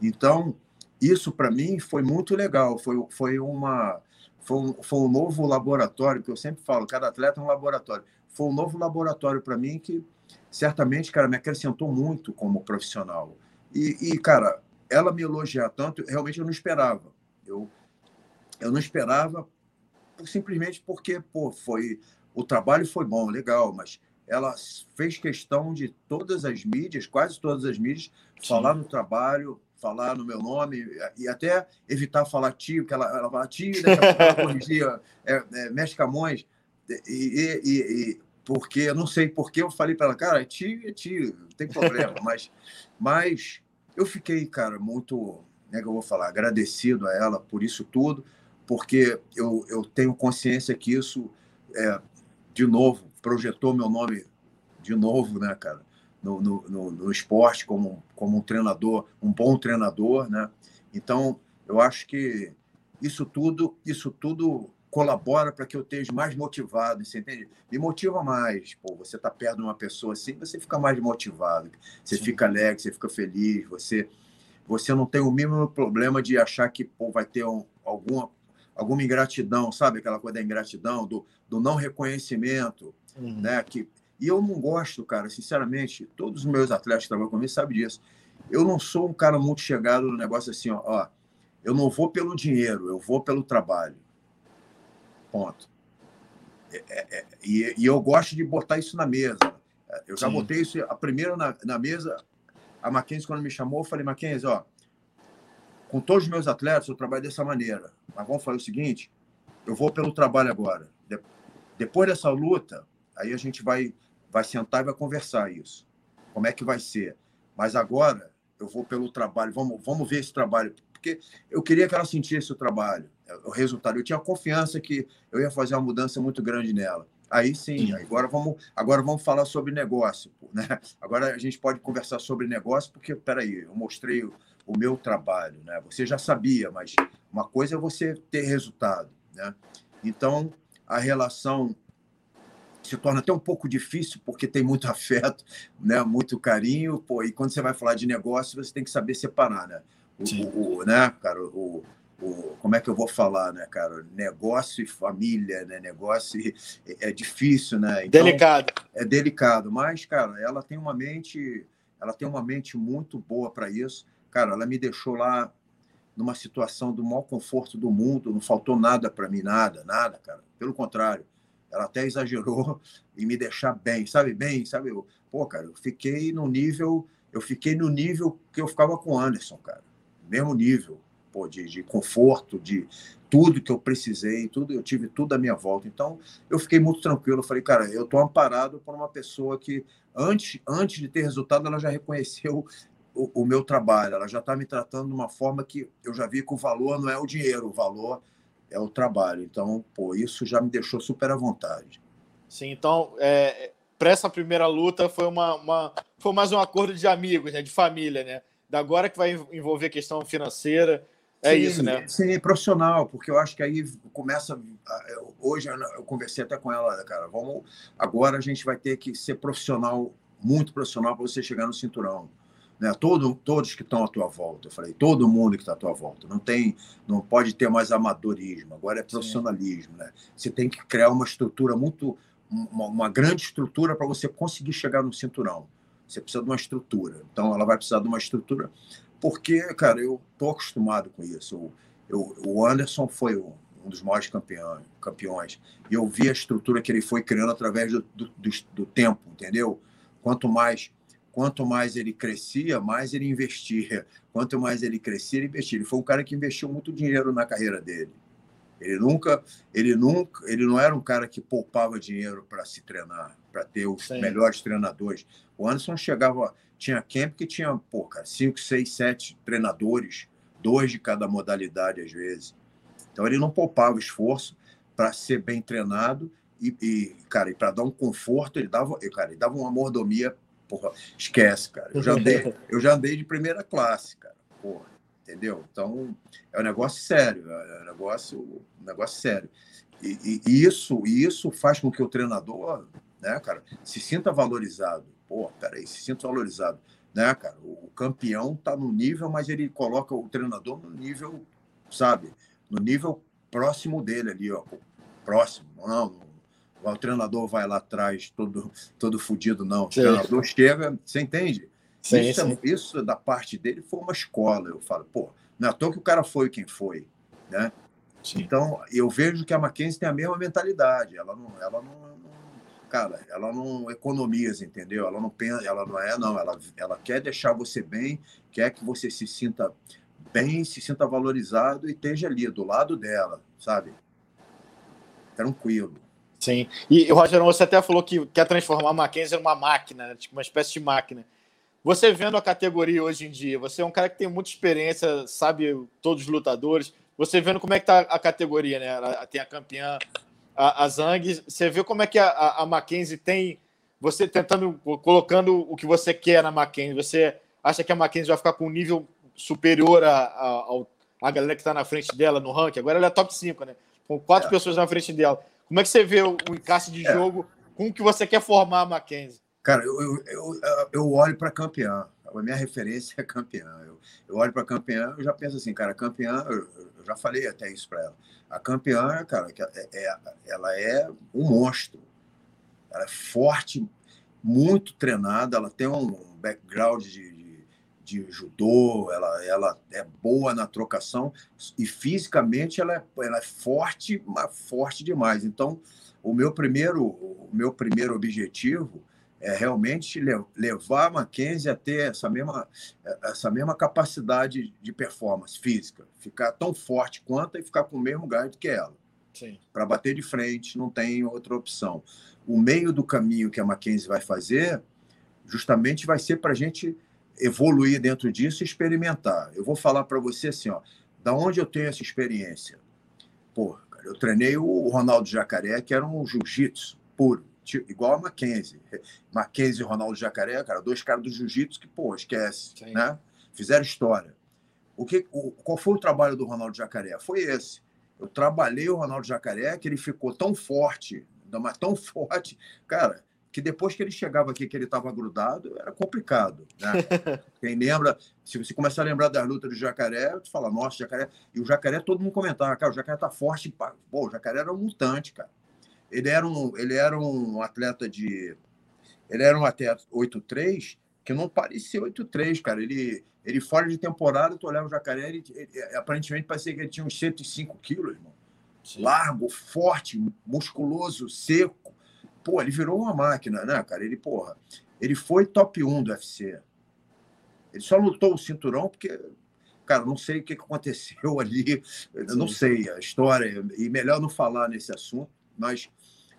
Então, isso para mim foi muito legal, foi, foi, uma, foi, um, foi um novo laboratório, que eu sempre falo, cada atleta é um laboratório. Foi um novo laboratório para mim que certamente, cara, me acrescentou muito como profissional. E, e, cara, ela me elogiar tanto, realmente eu não esperava. Eu, eu não esperava simplesmente porque, pô, foi o trabalho foi bom, legal, mas ela fez questão de todas as mídias, quase todas as mídias, Sim. falar no trabalho, falar no meu nome e até evitar falar tio, que ela, ela fala tio, daqui a pouco ela corrigia, é, é, Mestre Camões, e, e, e, porque eu não sei porque eu falei para ela, cara, é tio, é tio, não tem problema, mas, mas eu fiquei, cara, muito, né, que eu vou falar, agradecido a ela por isso tudo, porque eu, eu tenho consciência que isso, é, de novo, projetou meu nome de novo, né, cara, no, no, no, no esporte como, como um treinador, um bom treinador, né? Então, eu acho que isso tudo, isso tudo colabora para que eu esteja mais motivado, você entende? Me motiva mais. Pô, você está perto de uma pessoa assim, você fica mais motivado, você Sim. fica alegre, você fica feliz, você você não tem o mínimo problema de achar que pô, vai ter um, alguma alguma ingratidão, sabe aquela coisa da ingratidão, do, do não reconhecimento, uhum. né? Que e eu não gosto, cara, sinceramente, todos os meus atletas que trabalham comigo sabem disso. Eu não sou um cara muito chegado no negócio assim, ó, ó eu não vou pelo dinheiro, eu vou pelo trabalho. Ponto. É, é, é, e, e, eu gosto de botar isso na mesa. Eu já Sim. botei isso a primeira na, na mesa. A Mackenzie, quando me chamou, eu falei, Mackenzie, ó, com todos os meus atletas, eu trabalho dessa maneira. Mas vamos fazer o seguinte: eu vou pelo trabalho agora. De, depois dessa luta, aí a gente vai, vai sentar e vai conversar isso. Como é que vai ser? Mas agora, eu vou pelo trabalho. Vamos, vamos ver esse trabalho. Porque eu queria que ela sentisse o trabalho o resultado. Eu tinha confiança que eu ia fazer uma mudança muito grande nela. Aí sim, agora vamos, agora vamos falar sobre negócio. Né? Agora a gente pode conversar sobre negócio, porque, peraí, eu mostrei o, meu trabalho. Né? Você já sabia, mas uma coisa é você ter resultado. Né? Então, a relação se torna até um pouco difícil porque tem muito afeto, né, muito carinho, pô, e quando você vai falar de negócio, você tem que saber separar, né? O, o, né, cara, o, o, como é que eu vou falar, né, cara? Negócio e família, né? Negócio e, é, é difícil, né? Então, delicado. É delicado, mas, cara, ela tem uma mente, ela tem uma mente muito boa para isso. Cara, ela me deixou lá numa situação do maior conforto do mundo, não faltou nada para mim, nada, nada, cara. Pelo contrário, ela até exagerou em me deixar bem, sabe? Bem, sabe? Eu, pô, cara, eu fiquei no nível, eu fiquei no nível que eu ficava com o Anderson, cara. Mesmo nível pô, de, de conforto, de tudo que eu precisei, tudo eu tive tudo à minha volta. Então, eu fiquei muito tranquilo. Eu falei, cara, eu estou amparado por uma pessoa que, antes, antes de ter resultado, ela já reconheceu o, o meu trabalho. Ela já está me tratando de uma forma que eu já vi que o valor não é o dinheiro, o valor é o trabalho. Então, pô, isso já me deixou super à vontade. Sim, então, é, para essa primeira luta foi, uma, uma, foi mais um acordo de amigos, né, de família, né? Da agora que vai envolver a questão financeira, é sim, isso, né? Sim, profissional, porque eu acho que aí começa. Hoje eu conversei até com ela, cara. Vamos, agora a gente vai ter que ser profissional, muito profissional, para você chegar no cinturão. Né? Todo, todos que estão à tua volta, eu falei, todo mundo que está à tua volta. Não tem, não pode ter mais amadorismo, agora é profissionalismo. Né? Você tem que criar uma estrutura muito, uma, uma grande estrutura para você conseguir chegar no cinturão. Você precisa de uma estrutura. Então, ela vai precisar de uma estrutura porque, cara, eu tô acostumado com isso. Eu, eu, o Anderson foi um dos maiores campeões, campeões. E eu vi a estrutura que ele foi criando através do, do, do, do tempo, entendeu? Quanto mais quanto mais ele crescia, mais ele investia. Quanto mais ele crescia, ele investia. Ele foi um cara que investiu muito dinheiro na carreira dele. Ele nunca, ele nunca, ele não era um cara que poupava dinheiro para se treinar, para ter os Sim. melhores treinadores. O Anderson chegava, tinha camp que tinha, pô, cara, cinco, seis, sete treinadores dois de cada modalidade às vezes. Então ele não poupava esforço para ser bem treinado e, e cara, e para dar um conforto, ele dava, cara, ele dava uma mordomia, porra, esquece, cara. Eu já andei, eu já andei de primeira classe, cara. Porra, entendeu? Então é um negócio sério, é um negócio, um negócio sério. E, e, isso, isso faz com que o treinador, né, cara, se sinta valorizado. Pô, peraí, se sinta valorizado. Né, cara? O campeão tá no nível, mas ele coloca o treinador no nível, sabe? No nível próximo dele ali, ó. Próximo. Não, não o treinador vai lá atrás todo, todo fudido, não. O sim. treinador chega, você entende? Sim, isso, sim. isso da parte dele foi uma escola. Eu falo, pô, não é à toa que o cara foi quem foi, né? Então, eu vejo que a Mackenzie tem a mesma mentalidade. Ela não, ela não, cara, ela não economiza, entendeu? Ela não pensa, ela não é, não. Ela, ela quer deixar você bem, quer que você se sinta bem, se sinta valorizado e esteja ali do lado dela, sabe? Tranquilo. Sim. E, Roger, você até falou que quer transformar a Mackenzie numa máquina, né? tipo uma espécie de máquina. Você vendo a categoria hoje em dia, você é um cara que tem muita experiência, sabe todos os lutadores. Você vendo como é que tá a categoria, né? Tem a campeã, a, a Zang. Você vê como é que a, a Mackenzie tem. Você tentando, colocando o que você quer na Mackenzie. Você acha que a Mackenzie vai ficar com um nível superior a, a, a galera que está na frente dela no ranking? Agora ela é top 5, né? Com quatro é. pessoas na frente dela. Como é que você vê o, o encaixe de é. jogo com o que você quer formar a Mackenzie? Cara, eu, eu, eu, eu olho para campeã. A minha referência é campeã. Eu, eu olho para campeã, eu já penso assim, cara, campeã, eu, já falei até isso para ela. A campeã, cara, é, é, ela é um monstro. Ela é forte, muito treinada, ela tem um background de, de, judô, ela, ela é boa na trocação e fisicamente ela é, ela é forte, mas forte demais. Então, o meu primeiro, o meu primeiro objetivo é realmente levar a Mackenzie a ter essa mesma, essa mesma capacidade de performance física, ficar tão forte quanto e ficar com o mesmo gás que ela. Para bater de frente, não tem outra opção. O meio do caminho que a Mackenzie vai fazer, justamente vai ser para a gente evoluir dentro disso e experimentar. Eu vou falar para você assim, ó, da onde eu tenho essa experiência? Pô, eu treinei o Ronaldo Jacaré, que era um jiu-jitsu puro igual a Mackenzie. Mackenzie e Ronaldo Jacaré, cara, dois caras do jiu-jitsu que, pô, esquece, Sim. né? Fizeram história. O que, o, qual foi o trabalho do Ronaldo Jacaré? Foi esse. Eu trabalhei o Ronaldo Jacaré, que ele ficou tão forte, mas tão forte, cara, que depois que ele chegava aqui, que ele estava grudado, era complicado. Né? Quem lembra, se você começar a lembrar das lutas do Jacaré, tu fala, nossa, Jacaré. E o Jacaré, todo mundo comentava, cara, o Jacaré tá forte. Pô, o Jacaré era um mutante, cara. Ele era um, ele era um atleta de. Ele era um atleta 8-3 que não parecia 8-3, cara. Ele, ele fora de temporada, tu olhava o jacaré, ele, ele, aparentemente parecia que ele tinha uns 105 quilos, irmão. Sim. Largo, forte, musculoso, seco. Pô, ele virou uma máquina, né, cara? Ele, porra, ele foi top 1 do UFC. Ele só lutou o cinturão porque, cara, não sei o que aconteceu ali, eu não sei a história, e melhor não falar nesse assunto, mas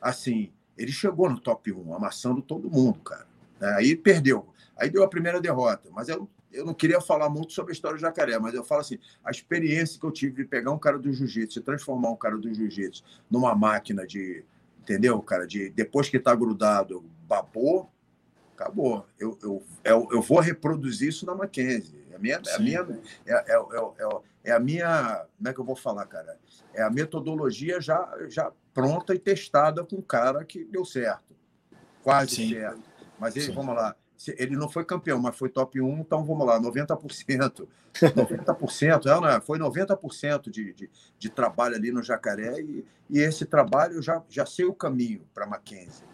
assim, ele chegou no top 1, amassando todo mundo, cara. É, aí perdeu. Aí deu a primeira derrota. Mas eu, eu não queria falar muito sobre a história do jacaré, mas eu falo assim: a experiência que eu tive de pegar um cara do jiu-jitsu e transformar um cara do jiu-jitsu numa máquina de. Entendeu, cara? De depois que tá grudado, babou, acabou. Eu, eu, eu, eu vou reproduzir isso na Mackenzie. É a minha, é a minha, é, é, é, é, a minha. Como é que eu vou falar, cara? É a metodologia já, já pronta e testada com um cara que deu certo. Quase Sim. certo. Mas ele, Sim. vamos lá, ele não foi campeão, mas foi top 1, então vamos lá, 90%. 90%, é, não, foi 90% de, de, de trabalho ali no Jacaré, e, e esse trabalho eu já, já sei o caminho para Mackenzie.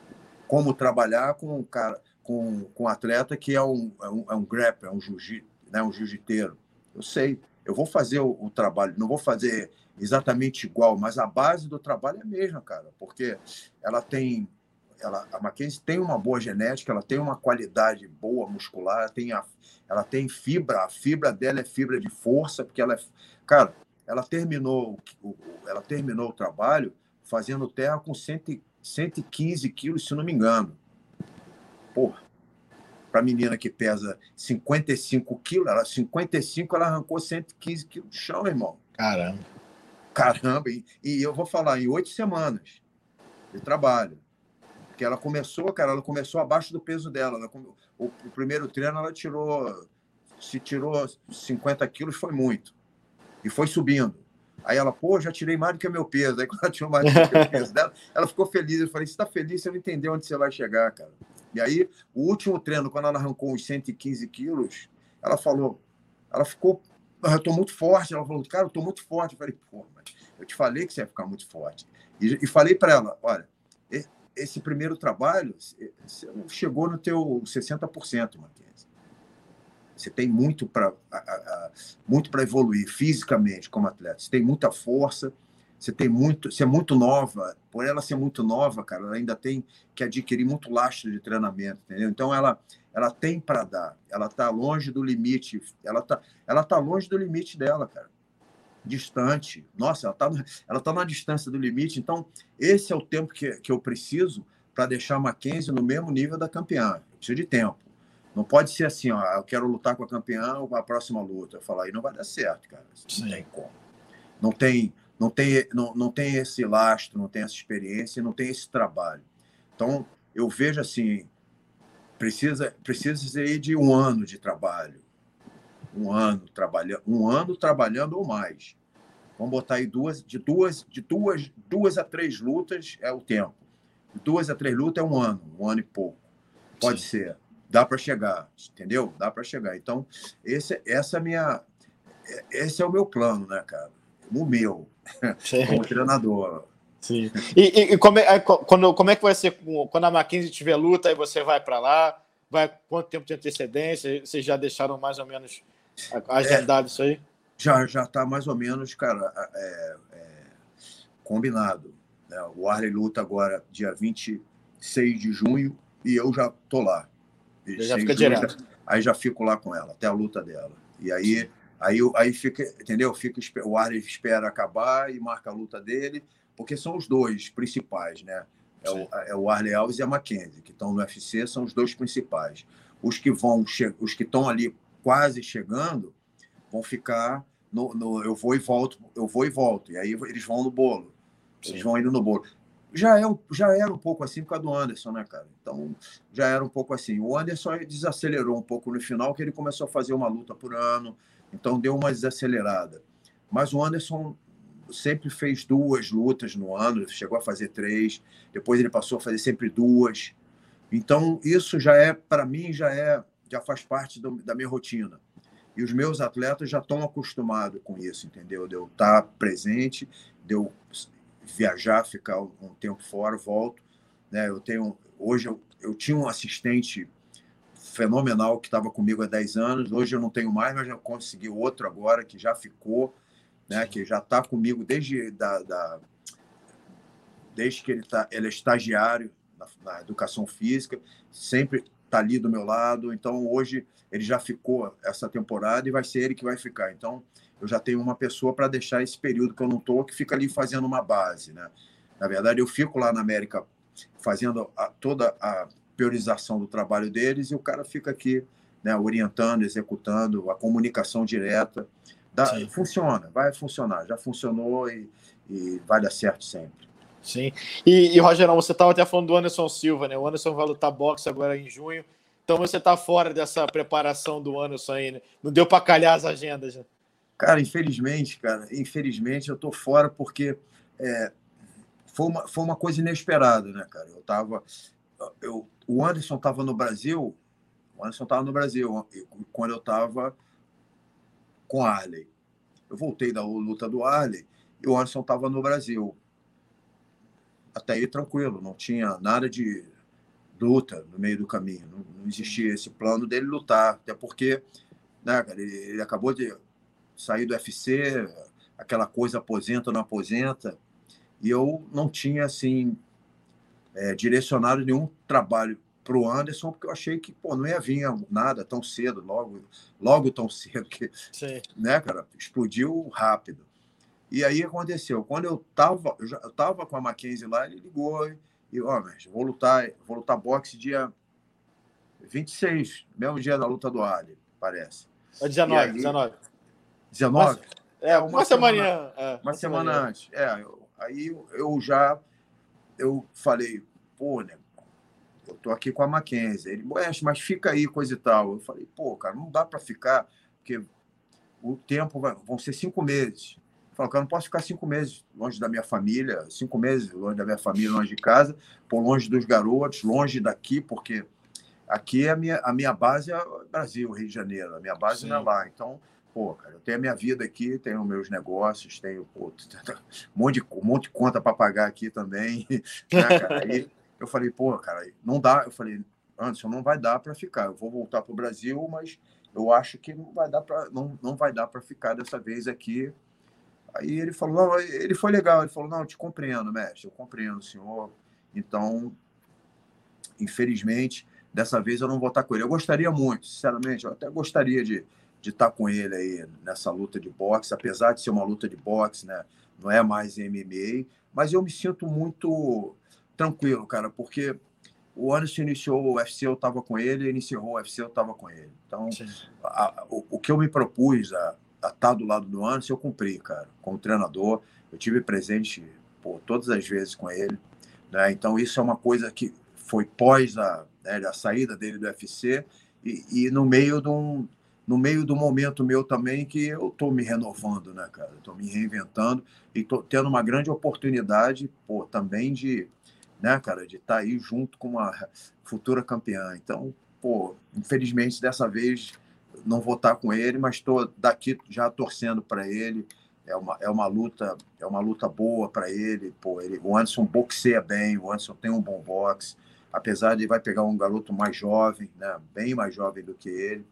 Como trabalhar com um cara, com, com um atleta que é um, é um, é um é um jiu-jiteiro, né, um jiu-jiteiro. Eu sei, eu vou fazer o, o, trabalho, não vou fazer exatamente igual, mas a base do trabalho é a mesma, cara, porque ela tem, ela, a Mackenzie tem uma boa genética, ela tem uma qualidade boa muscular, tem a, ela tem fibra, a fibra dela é fibra de força, porque ela é, cara, ela terminou, ela terminou o trabalho fazendo terra com 100, 115 quilos, se não me engano. Porra, para a menina que pesa 55 quilos, ela 55, ela arrancou 115 quilos do chão, irmão. Caramba. Caramba, e, e eu vou falar, em oito semanas de trabalho. Porque ela começou, cara, ela começou abaixo do peso dela. Ela, o, o primeiro treino ela tirou, se tirou 50 quilos, foi muito. E foi subindo. Aí ela, pô, já tirei mais do que o meu peso. Aí quando ela tirou mais do que o peso dela, ela ficou feliz. Eu falei, você está feliz? Você não entendeu onde você vai chegar, cara. E aí, o último treino, quando ela arrancou uns 115 quilos, ela falou, ela ficou, eu estou muito forte. Ela falou, cara, eu estou muito forte. Eu falei, pô, mas eu te falei que você ia ficar muito forte. E, e falei para ela, olha, esse primeiro trabalho, você chegou no teu 60%, Mackenzie. Você tem muito para muito para evoluir fisicamente como atleta. Você tem muita força, você tem muito, você é muito nova. Por ela ser muito nova, cara, ela ainda tem que adquirir muito lastro de treinamento, entendeu? Então ela ela tem para dar. Ela está longe do limite. Ela está ela tá longe do limite dela, cara distante. Nossa, ela está ela tá na distância do limite. Então, esse é o tempo que, que eu preciso para deixar a Mackenzie no mesmo nível da campeã. Eu preciso de tempo. Não pode ser assim, ó, eu quero lutar com a campeã ou a próxima luta. Eu falar, aí não vai dar certo, cara. Não tem como. Não tem, não tem, não, não tem esse lastro, não tem essa experiência, não tem esse trabalho. Então, eu vejo assim, precisa, precisa de um ano de trabalho um ano trabalhando, um ano trabalhando ou mais. Vamos botar aí duas, de duas, de duas, duas a três lutas é o tempo. De duas a três lutas é um ano, um ano e pouco. Pode Sim. ser. Dá para chegar, entendeu? Dá para chegar. Então, esse, essa é minha, esse é o meu plano, né, cara? O meu, Sim. como treinador. Sim. E, e, como, é, quando, como é que vai ser quando a Mackenzie tiver luta, aí você vai para lá? Vai quanto tempo de antecedência? Vocês já deixaram mais ou menos Agendado é, isso aí? Já já está mais ou menos, cara, é, é, combinado. Né? O Arley luta agora dia 26 de junho e eu já tô lá. Já fica direto. aí já fico lá com ela, até a luta dela. E aí, aí, aí fica, entendeu? Fica, o Arley espera acabar e marca a luta dele, porque são os dois principais, né? É o, é o Arley Alves e a Mackenzie, que estão no UFC, são os dois principais. Os que vão, os que estão ali quase chegando vão ficar no, no, eu vou e volto, eu vou e volto. E aí eles vão no bolo. Eles vão indo no bolo. Já, é, já era um pouco assim por causa do Anderson, né, cara? Então, já era um pouco assim. O Anderson desacelerou um pouco no final, que ele começou a fazer uma luta por ano, então deu uma desacelerada. Mas o Anderson sempre fez duas lutas no ano, chegou a fazer três, depois ele passou a fazer sempre duas. Então, isso já é, para mim, já é já faz parte do, da minha rotina. E os meus atletas já estão acostumados com isso, entendeu? De eu estar presente, de eu viajar, ficar um tempo fora, volto. Né? Eu tenho, hoje eu, eu tinha um assistente fenomenal que estava comigo há 10 anos. Hoje eu não tenho mais, mas já consegui outro agora que já ficou, né? que já está comigo desde, da, da, desde que ele, tá, ele é estagiário na, na educação física, sempre está ali do meu lado. Então, hoje, ele já ficou essa temporada e vai ser ele que vai ficar. Então, eu já tenho uma pessoa para deixar esse período que eu não estou, que fica ali fazendo uma base. Né? Na verdade, eu fico lá na América fazendo a, toda a priorização do trabalho deles e o cara fica aqui né, orientando, executando, a comunicação direta. Dá, funciona, vai funcionar. Já funcionou e, e vai dar certo sempre. Sim. E, e Rogerão, você estava até falando do Anderson Silva, né? O Anderson vai lutar boxe agora em junho. Então você está fora dessa preparação do Anderson aí, né? Não deu para calhar as agendas. Né? Cara, infelizmente, cara, infelizmente eu tô fora porque é, foi, uma, foi uma coisa inesperada, né, cara? Eu tava. Eu, o Anderson estava no Brasil, o Anderson estava no Brasil quando eu estava com Arley. Eu voltei da luta do Arley e o Anderson estava no Brasil até aí tranquilo, não tinha nada de luta no meio do caminho, não, não existia esse plano dele lutar, até porque né, cara, ele, ele, acabou de sair do UFC, aquela coisa aposenta, não aposenta, e eu não tinha assim é, direcionado nenhum trabalho para o Anderson, porque eu achei que pô, não ia vir nada tão cedo, logo, logo tão cedo, que, Sim. né, cara, explodiu rápido. E aí aconteceu, quando eu tava, eu já eu tava com a Mackenzie lá, ele ligou e, ó, oh, vou lutar, vou lutar boxe dia 26, mesmo dia da luta do Ali, parece. É 19, aí, 19. 19? É, uma, uma semana, semana é, uma, semana, semana antes. É, eu, aí eu já eu falei, pô, né, eu tô aqui com a Mackenzie. Ele, mas fica aí, coisa e tal. Eu falei, pô, cara, não dá para ficar, porque o tempo vai, vão ser cinco meses. Eu falei, cara, não posso ficar cinco meses longe da minha família, cinco meses longe da minha família, longe de casa, por longe dos garotos, longe daqui, porque aqui é a minha, a minha base é Brasil, Rio de Janeiro, a minha base Sim. não é lá. Então, pô, cara, eu tenho a minha vida aqui, tenho meus negócios, tenho pô, um, monte de, um monte de conta para pagar aqui também. Né, cara? Aí eu falei, pô, cara, não dá. Eu falei, Anderson, não vai dar para ficar. Eu vou voltar para o Brasil, mas eu acho que não vai dar para não, não vai dar para ficar dessa vez aqui. Aí ele falou, não, ele foi legal. Ele falou, não, eu te compreendo, mestre, eu compreendo, senhor. Então, infelizmente, dessa vez eu não vou estar com ele. Eu gostaria muito, sinceramente, eu até gostaria de de estar com ele aí nessa luta de boxe, apesar de ser uma luta de boxe, né? Não é mais MMA, mas eu me sinto muito tranquilo, cara, porque o Anderson iniciou o UFC, eu estava com ele, ele encerrou o UFC, eu estava com ele. Então, a, o, o, que eu me propus a, a estar do lado do Anderson, eu cumpri, cara, como treinador. Eu tive presente pô, todas as vezes com ele. Né? Então, isso é uma coisa que foi pós a, né, a saída dele do UFC e, e no meio de um, no meio do momento meu também que eu estou me renovando, né, cara? Estou me reinventando e estou tendo uma grande oportunidade, pô, também de, né, cara, de estar tá aí junto com uma futura campeã. Então, pô, infelizmente dessa vez não vou estar com ele, mas estou daqui já torcendo para ele. É uma, é uma luta é uma luta boa para ele. Pô, ele. O Anderson boxeia bem, o Anderson tem um bom boxe, apesar de ele vai pegar um garoto mais jovem, né, bem mais jovem do que ele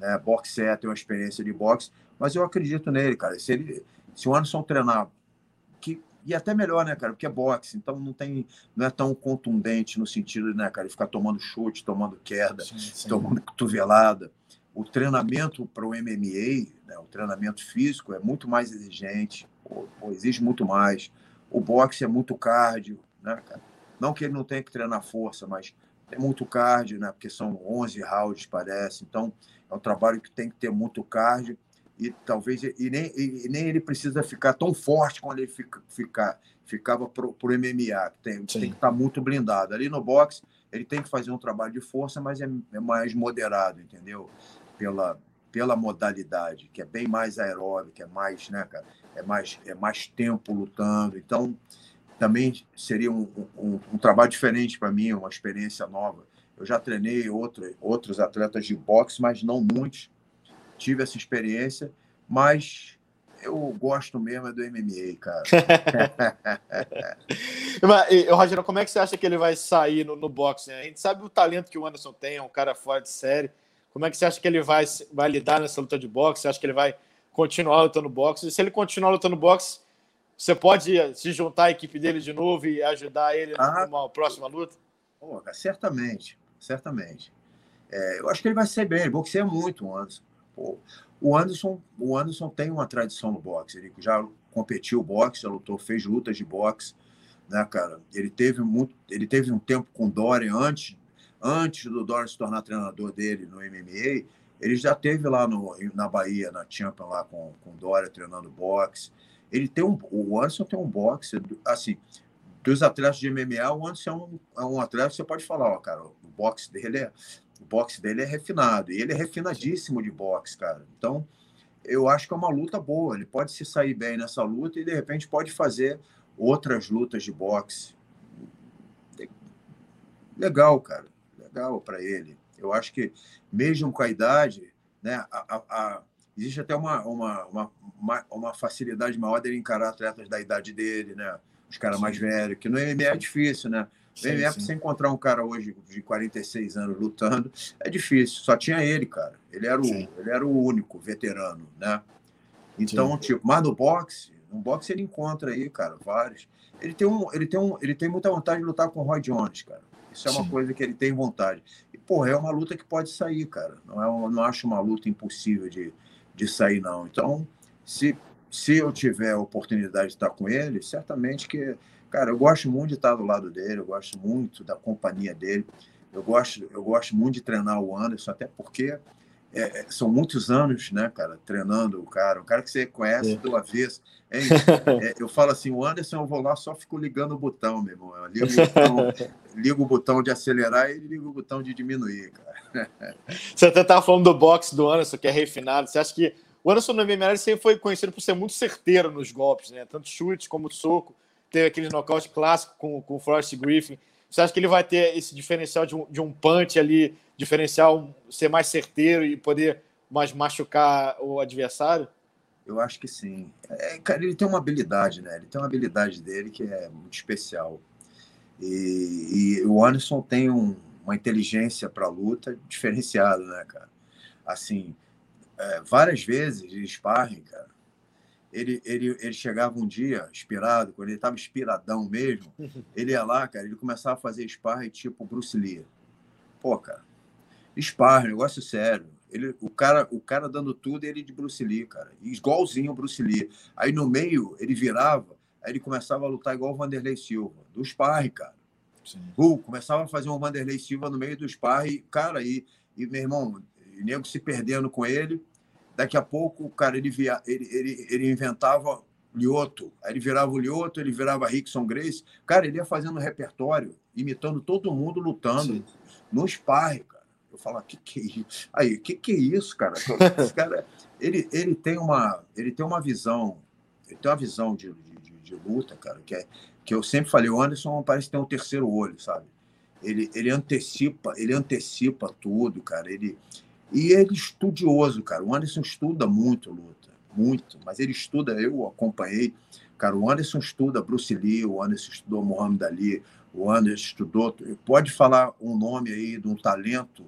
né? Boxe é, tem uma experiência de boxe, mas eu acredito nele, cara. Se, ele, se o Anderson treinar, que, e até melhor, né, cara? Porque é boxe, então não tem, não é tão contundente no sentido, né, cara, de ficar tomando chute, tomando queda, sim, sim. tomando cotovelada. O treinamento para o MMA, né, o treinamento físico é muito mais exigente, ou, ou exige muito mais. O boxe é muito cardio, né, cara? Não que ele não tenha que treinar força, mas é muito cardio, né? Porque são 11 rounds, parece. Então, é um trabalho que tem que ter muito cardio e talvez e nem, e nem ele precisa ficar tão forte quando ele fica, ficar, ficava para o MMA, que tem, tem, que estar muito blindado. Ali no boxe, ele tem que fazer um trabalho de força, mas é, é mais moderado, entendeu? Pela, pela modalidade, que é bem mais aeróbica, é mais, né, cara? É mais, é mais tempo lutando. Então, também seria um, um, um trabalho diferente para mim, uma experiência nova. Eu já treinei outro, outros atletas de boxe, mas não muitos. Tive essa experiência, mas eu gosto mesmo é do MMA, cara. mas, Rogério, como é que você acha que ele vai sair no, no boxe? A gente sabe o talento que o Anderson tem, é um cara fora de série. Como é que você acha que ele vai, vai lidar nessa luta de boxe? Você acha que ele vai continuar lutando boxe? E se ele continuar lutando boxe, você pode se juntar à equipe dele de novo e ajudar ele ah, numa próxima luta? Pô, certamente certamente. É, eu acho que ele vai ser bem, ele boxeia muito o Anderson. Pô, o Anderson. O Anderson tem uma tradição no boxe, ele já competiu boxe, já lutou, fez lutas de boxe, né, cara? Ele teve muito, ele teve um tempo com o Dorian antes, antes do Dorian se tornar treinador dele no MMA, ele já teve lá no, na Bahia, na Champion, lá com, com o Dória treinando boxe. Ele tem um, o Anderson tem um boxe, assim, dos atletas de MMA, o Anderson é um, é um atleta que você pode falar, ó, cara, boxe dele é o boxe dele é refinado e ele é refinadíssimo de boxe, cara. Então, eu acho que é uma luta boa. Ele pode se sair bem nessa luta e de repente pode fazer outras lutas de boxe. Legal, cara. Legal para ele. Eu acho que mesmo com a idade, né, a, a, a, existe até uma, uma, uma, uma, facilidade maior dele encarar atletas da idade dele, né? Os caras mais velhos, que no MMA é difícil, né? Sim, sim. você encontrar um cara hoje de 46 anos lutando, é difícil. Só tinha ele, cara. Ele era o, ele era o único veterano, né? Então, tipo, mas no boxe, no boxe ele encontra aí, cara, vários. Ele tem, um, ele, tem um, ele tem muita vontade de lutar com o Roy Jones, cara. Isso é uma coisa que ele tem vontade. E, porra, é uma luta que pode sair, cara. Não, é, não acho uma luta impossível de, de sair, não. Então, se, se eu tiver a oportunidade de estar com ele, certamente que Cara, eu gosto muito de estar do lado dele, eu gosto muito da companhia dele. Eu gosto, eu gosto muito de treinar o Anderson, até porque é, é, são muitos anos, né, cara, treinando o cara, o cara que você conhece é. do avesso. É, eu falo assim, o Anderson, eu vou lá, só fico ligando o botão, meu irmão. Eu ligo o botão, ligo o botão de acelerar e ligo o botão de diminuir, cara. Você até estava falando do boxe do Anderson, que é refinado. Você acha que o Anderson no MMA sempre foi conhecido por ser muito certeiro nos golpes, né? Tanto chute como soco. Teve aquele nocaute clássico com, com o Forrest Griffin. Você acha que ele vai ter esse diferencial de um, de um punch ali, diferencial ser mais certeiro e poder mais machucar o adversário? Eu acho que sim. É, cara, ele tem uma habilidade, né? Ele tem uma habilidade dele que é muito especial. E, e o Anderson tem um, uma inteligência para luta diferenciada, né, cara? Assim, é, várias vezes de sparring, cara, ele, ele, ele chegava um dia inspirado, quando ele estava inspiradão mesmo, ele ia lá, cara, ele começava a fazer sparring tipo Bruce Lee. Pô, cara, sparring, negócio sério. Ele, o, cara, o cara dando tudo, ele de Bruce Lee, cara. Igualzinho o Bruce Lee. Aí no meio, ele virava, aí ele começava a lutar igual o Vanderlei Silva, do sparring, cara. Uh, começava a fazer um Vanderlei Silva no meio do sparring, cara, e, e meu irmão, o nego se perdendo com ele, Daqui a pouco, o cara ele, via, ele, ele, ele inventava Lioto, aí ele virava o Lioto, ele virava Rickson Grace. Cara, ele ia fazendo repertório, imitando todo mundo lutando Sim. no sparring, cara. Eu falo, que que é isso? Aí, que que é isso, cara? Esse cara, ele, ele tem uma, ele tem uma visão, ele tem uma visão de, de, de, luta, cara, que é que eu sempre falei, o Anderson parece ter um terceiro olho, sabe? Ele, ele antecipa, ele antecipa tudo, cara. Ele, e ele estudioso, cara. O Anderson estuda muito luta, muito. Mas ele estuda, eu acompanhei. Cara, o Anderson estuda Bruce Lee, o Anderson estudou Muhammad Ali, o Anderson estudou. Pode falar um nome aí de um talento,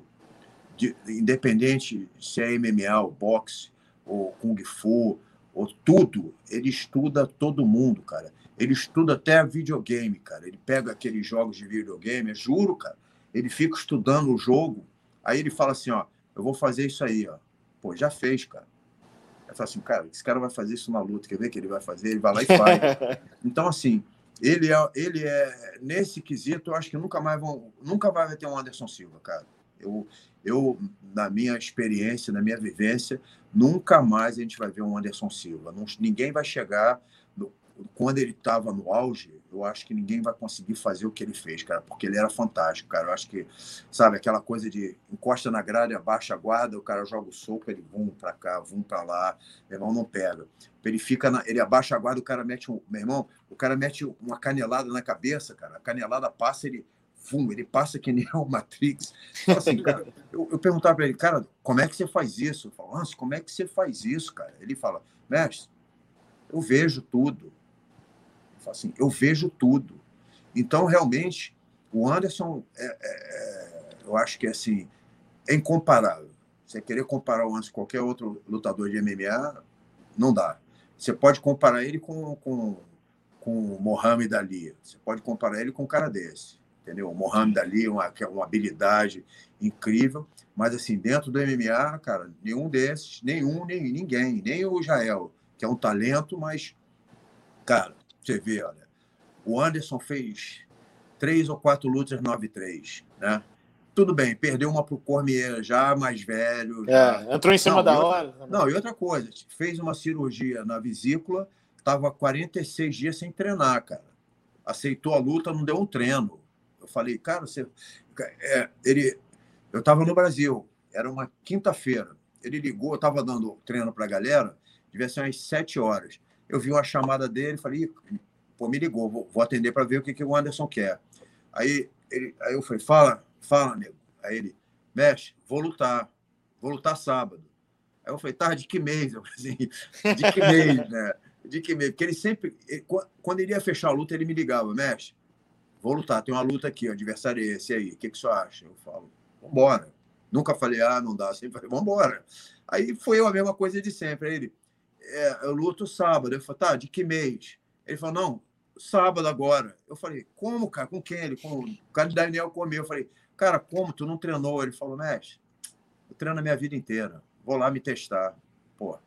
de, independente se é MMA, ou boxe, ou Kung Fu, ou tudo. Ele estuda todo mundo, cara. Ele estuda até videogame, cara. Ele pega aqueles jogos de videogame, juro, cara. Ele fica estudando o jogo. Aí ele fala assim, ó, eu vou fazer isso aí, ó. Pô, já fez, cara. Eu falo assim, cara, esse cara vai fazer isso na luta, quer ver que ele vai fazer? Ele vai lá e faz. então, assim, ele é, ele é nesse quesito, eu acho que nunca mais vão, nunca vai ter um Anderson Silva, cara. Eu, eu, na minha experiência, na minha vivência, nunca mais a gente vai ver um Anderson Silva. Não, ninguém vai chegar quando ele estava no auge, eu acho que ninguém vai conseguir fazer o que ele fez, cara, porque ele era fantástico, cara. Eu acho que, sabe, aquela coisa de encosta na grade, abaixa a guarda, o cara joga o soco, ele vum para cá, vum para lá, meu irmão não pega. Ele fica, na, ele abaixa a guarda, o cara mete um, meu irmão, o cara mete uma canelada na cabeça, cara. A canelada passa, ele, vum, ele passa que nem o Matrix. Então, assim, cara, eu, eu perguntava para ele, cara, como é que você faz isso? Eu falo, como é que você faz isso, cara? Ele fala, mestre, eu vejo tudo assim, eu vejo tudo. Então, realmente, o Anderson, é, é, é, eu acho que assim, é incomparável. Você querer comparar o Anderson com qualquer outro lutador de MMA, não dá. Você pode comparar ele com, com, com o Mohamed Ali. Você pode comparar ele com um cara desse. Entendeu? O Mohamed Ali, uma, uma habilidade incrível. Mas, assim, dentro do MMA, cara, nenhum desses, nenhum, nem ninguém, nem o Jael, que é um talento, mas, cara, você vê, olha, o Anderson fez três ou quatro lutas 9-3, né? Tudo bem, perdeu uma para o Cormier já mais velho. É, já... entrou em cima não, da hora. Não, e outra coisa, fez uma cirurgia na vesícula, estava 46 dias sem treinar, cara. Aceitou a luta, não deu um treino. Eu falei, cara, você. É, ele... Eu estava no Brasil, era uma quinta-feira. Ele ligou, eu estava dando treino para a galera, devia ser umas sete horas eu vi uma chamada dele, falei, pô, me ligou, vou, vou atender para ver o que, que o Anderson quer. Aí, ele, aí eu falei, fala, fala, nego. Aí ele, mexe, vou lutar, vou lutar sábado. Aí eu falei, tá, de que mês? Eu assim, de que mês, né? De que mês? Porque ele sempre, ele, quando ele ia fechar a luta, ele me ligava, mexe, vou lutar, tem uma luta aqui, o adversário é esse aí, o que, que você acha? Eu falo, vambora. Nunca falei, ah, não dá, sempre falei, vambora. Aí foi a mesma coisa de sempre. Aí ele, é, eu luto sábado. Eu falei, tá, de que mês? Ele falou, não, sábado agora. Eu falei, como, cara? Com quem? Ele, com o cara de Daniel comeu. Eu falei, cara, como? Tu não treinou? Ele falou, mestre, eu treino a minha vida inteira. Vou lá me testar. Pô,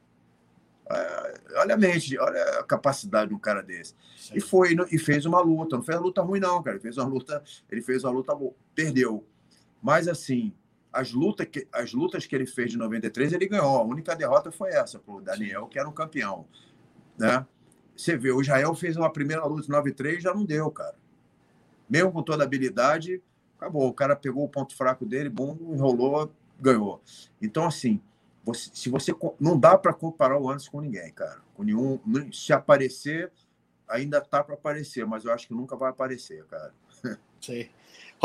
é, olha a mente, olha a capacidade de um cara desse. Sim. E foi e fez uma luta. Não fez uma luta ruim, não, cara. Ele fez uma luta, ele fez uma luta boa. Perdeu. Mas, assim, as lutas, que, as lutas que ele fez de 93, ele ganhou. A única derrota foi essa, para o Daniel, que era um campeão. Né? Você vê, o Israel fez uma primeira luta em 93 já não deu, cara. Mesmo com toda a habilidade, acabou. O cara pegou o ponto fraco dele, bom, enrolou, ganhou. Então, assim, você, se você não dá para comparar o Anderson com ninguém, cara. Com nenhum, se aparecer, ainda tá para aparecer, mas eu acho que nunca vai aparecer, cara. Sim.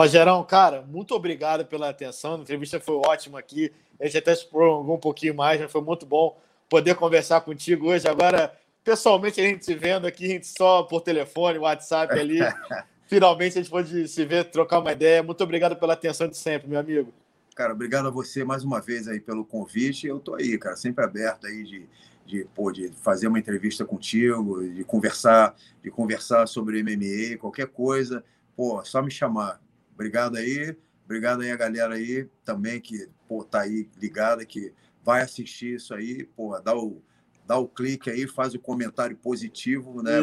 Rogerão, cara, muito obrigado pela atenção. A entrevista foi ótima aqui. A gente até se prolongou um pouquinho mais, mas foi muito bom poder conversar contigo hoje. Agora, pessoalmente, a gente se vendo aqui, a gente só por telefone, WhatsApp ali. Finalmente a gente pode se ver, trocar uma ideia. Muito obrigado pela atenção de sempre, meu amigo. Cara, obrigado a você mais uma vez aí pelo convite. Eu tô aí, cara, sempre aberto aí de, de, pô, de fazer uma entrevista contigo, de conversar, de conversar sobre MMA, qualquer coisa. Pô, só me chamar. Obrigado aí. Obrigado aí a galera aí também que pô, tá aí ligada, que vai assistir isso aí, pô, dá o, dá o clique aí, faz o comentário positivo, né?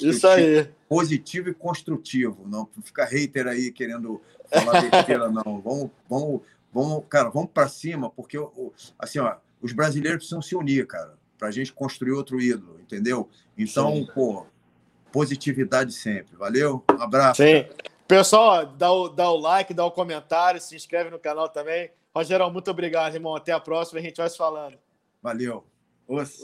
isso aí. Positivo e construtivo. Não fica hater aí querendo falar besteira, não. Vamos, vamos, vamos, cara, vamos para cima, porque assim, ó, os brasileiros precisam se unir, cara, para a gente construir outro ídolo, entendeu? Então, Sim. pô, positividade sempre. Valeu? Um abraço. Sim. Cara. Pessoal, dá o, dá o like, dá o comentário, se inscreve no canal também. Rogerão, muito obrigado, irmão. Até a próxima, a gente vai se falando. Valeu. Os...